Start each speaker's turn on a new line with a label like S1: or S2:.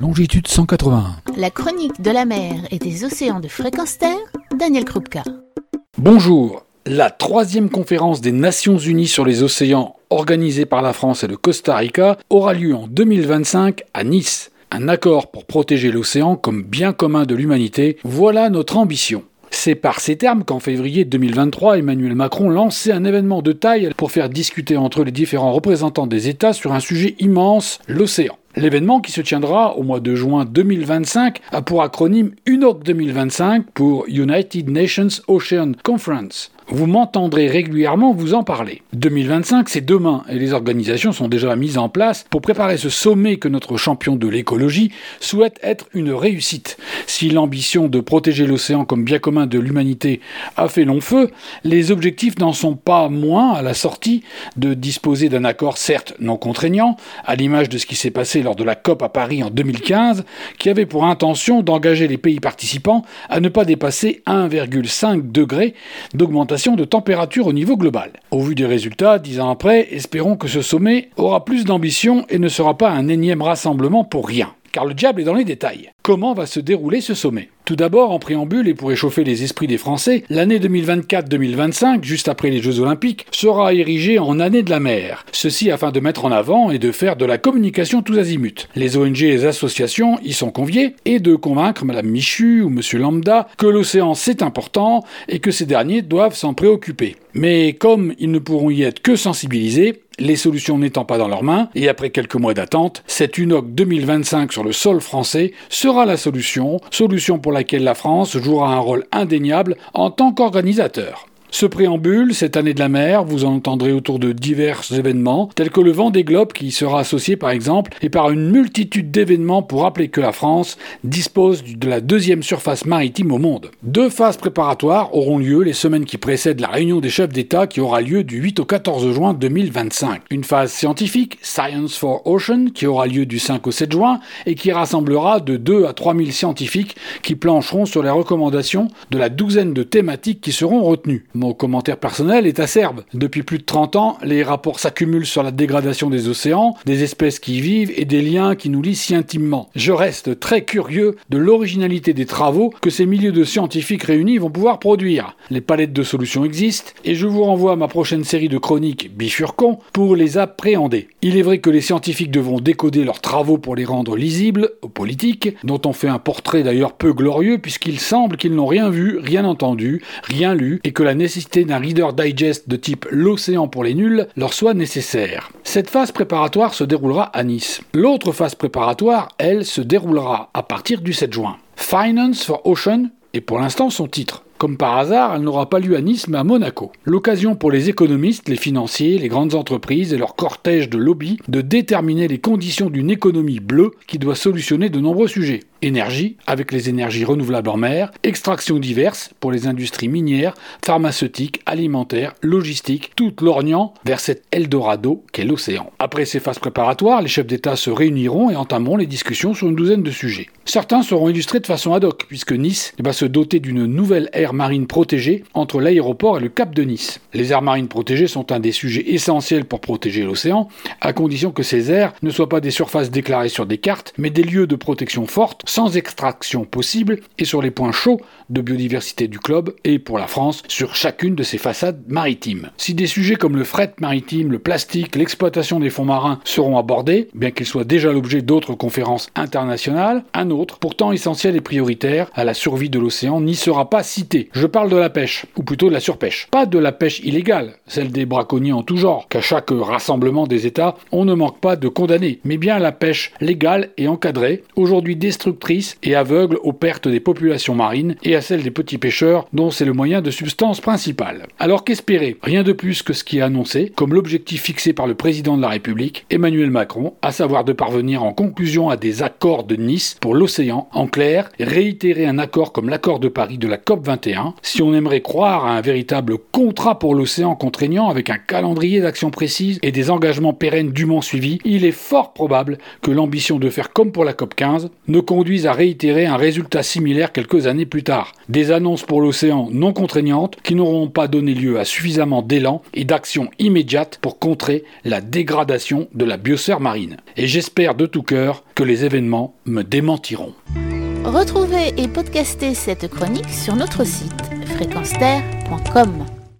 S1: longitude 181.
S2: La chronique de la mer et des océans de fréquence terre, Daniel Krupka.
S1: Bonjour. La troisième conférence des Nations Unies sur les océans, organisée par la France et le Costa Rica, aura lieu en 2025 à Nice. Un accord pour protéger l'océan comme bien commun de l'humanité, voilà notre ambition. C'est par ces termes qu'en février 2023, Emmanuel Macron lançait un événement de taille pour faire discuter entre les différents représentants des États sur un sujet immense, l'océan. L'événement qui se tiendra au mois de juin 2025 a pour acronyme UNOC 2025 pour United Nations Ocean Conference. Vous m'entendrez régulièrement vous en parler. 2025, c'est demain et les organisations sont déjà mises en place pour préparer ce sommet que notre champion de l'écologie souhaite être une réussite. Si l'ambition de protéger l'océan comme bien commun de l'humanité a fait long feu, les objectifs n'en sont pas moins à la sortie de disposer d'un accord certes non contraignant, à l'image de ce qui s'est passé lors de la COP à Paris en 2015, qui avait pour intention d'engager les pays participants à ne pas dépasser 1,5 degré d'augmentation de température au niveau global. Au vu des résultats, dix ans après, espérons que ce sommet aura plus d'ambition et ne sera pas un énième rassemblement pour rien car le diable est dans les détails. Comment va se dérouler ce sommet? Tout d'abord, en préambule et pour échauffer les esprits des Français, l'année 2024-2025, juste après les Jeux Olympiques, sera érigée en année de la mer. Ceci afin de mettre en avant et de faire de la communication tous azimuts. Les ONG et les associations y sont conviées et de convaincre Madame Michu ou Monsieur Lambda que l'océan c'est important et que ces derniers doivent s'en préoccuper. Mais comme ils ne pourront y être que sensibilisés, les solutions n'étant pas dans leurs mains, et après quelques mois d'attente, cette UNOC 2025 sur le sol français sera la solution, solution pour laquelle la France jouera un rôle indéniable en tant qu'organisateur. Ce préambule, cette année de la mer, vous en entendrez autour de divers événements, tels que le vent des globes qui y sera associé par exemple, et par une multitude d'événements pour rappeler que la France dispose de la deuxième surface maritime au monde. Deux phases préparatoires auront lieu les semaines qui précèdent la réunion des chefs d'État qui aura lieu du 8 au 14 juin 2025. Une phase scientifique, Science for Ocean, qui aura lieu du 5 au 7 juin et qui rassemblera de 2 à 3 000 scientifiques qui plancheront sur les recommandations de la douzaine de thématiques qui seront retenues. Mon commentaire personnel est acerbe. Depuis plus de 30 ans, les rapports s'accumulent sur la dégradation des océans, des espèces qui y vivent et des liens qui nous lient si intimement. Je reste très curieux de l'originalité des travaux que ces milieux de scientifiques réunis vont pouvoir produire. Les palettes de solutions existent et je vous renvoie à ma prochaine série de chroniques bifurcons pour les appréhender. Il est vrai que les scientifiques devront décoder leurs travaux pour les rendre lisibles aux politiques, dont on fait un portrait d'ailleurs peu glorieux puisqu'il semble qu'ils n'ont rien vu, rien entendu, rien lu et que la nécessité d'un Reader Digest de type L'océan pour les nuls leur soit nécessaire. Cette phase préparatoire se déroulera à Nice. L'autre phase préparatoire, elle, se déroulera à partir du 7 juin. Finance for Ocean est pour l'instant son titre. Comme par hasard, elle n'aura pas lieu à Nice mais à Monaco. L'occasion pour les économistes, les financiers, les grandes entreprises et leur cortège de lobbies de déterminer les conditions d'une économie bleue qui doit solutionner de nombreux sujets énergie avec les énergies renouvelables en mer, extractions diverses pour les industries minières, pharmaceutiques, alimentaires, logistiques, tout l'orient vers cet Eldorado qu'est l'océan. Après ces phases préparatoires, les chefs d'État se réuniront et entameront les discussions sur une douzaine de sujets. Certains seront illustrés de façon ad hoc, puisque Nice va se doter d'une nouvelle aire marine protégée entre l'aéroport et le cap de Nice. Les aires marines protégées sont un des sujets essentiels pour protéger l'océan, à condition que ces aires ne soient pas des surfaces déclarées sur des cartes, mais des lieux de protection forte sans extraction possible et sur les points chauds de biodiversité du club et pour la France sur chacune de ses façades maritimes. Si des sujets comme le fret maritime, le plastique, l'exploitation des fonds marins seront abordés, bien qu'ils soient déjà l'objet d'autres conférences internationales, un autre, pourtant essentiel et prioritaire à la survie de l'océan, n'y sera pas cité. Je parle de la pêche, ou plutôt de la surpêche. Pas de la pêche illégale, celle des braconniers en tout genre, qu'à chaque rassemblement des États, on ne manque pas de condamner, mais bien la pêche légale et encadrée, aujourd'hui destructrice et aveugle aux pertes des populations marines et à celles des petits pêcheurs dont c'est le moyen de substance principal. Alors qu'espérer Rien de plus que ce qui est annoncé comme l'objectif fixé par le président de la République, Emmanuel Macron, à savoir de parvenir en conclusion à des accords de Nice pour l'océan, en clair, réitérer un accord comme l'accord de Paris de la COP 21, si on aimerait croire à un véritable contrat pour l'océan contraignant avec un calendrier d'action précise et des engagements pérennes dûment suivis, il est fort probable que l'ambition de faire comme pour la COP 15 ne conduise conduisent à réitérer un résultat similaire quelques années plus tard. Des annonces pour l'océan non contraignantes qui n'auront pas donné lieu à suffisamment d'élan et d'action immédiate pour contrer la dégradation de la biosphère marine. Et j'espère de tout cœur que les événements me démentiront.
S2: Retrouvez et podcastez cette chronique sur notre site fréquenceterre.com.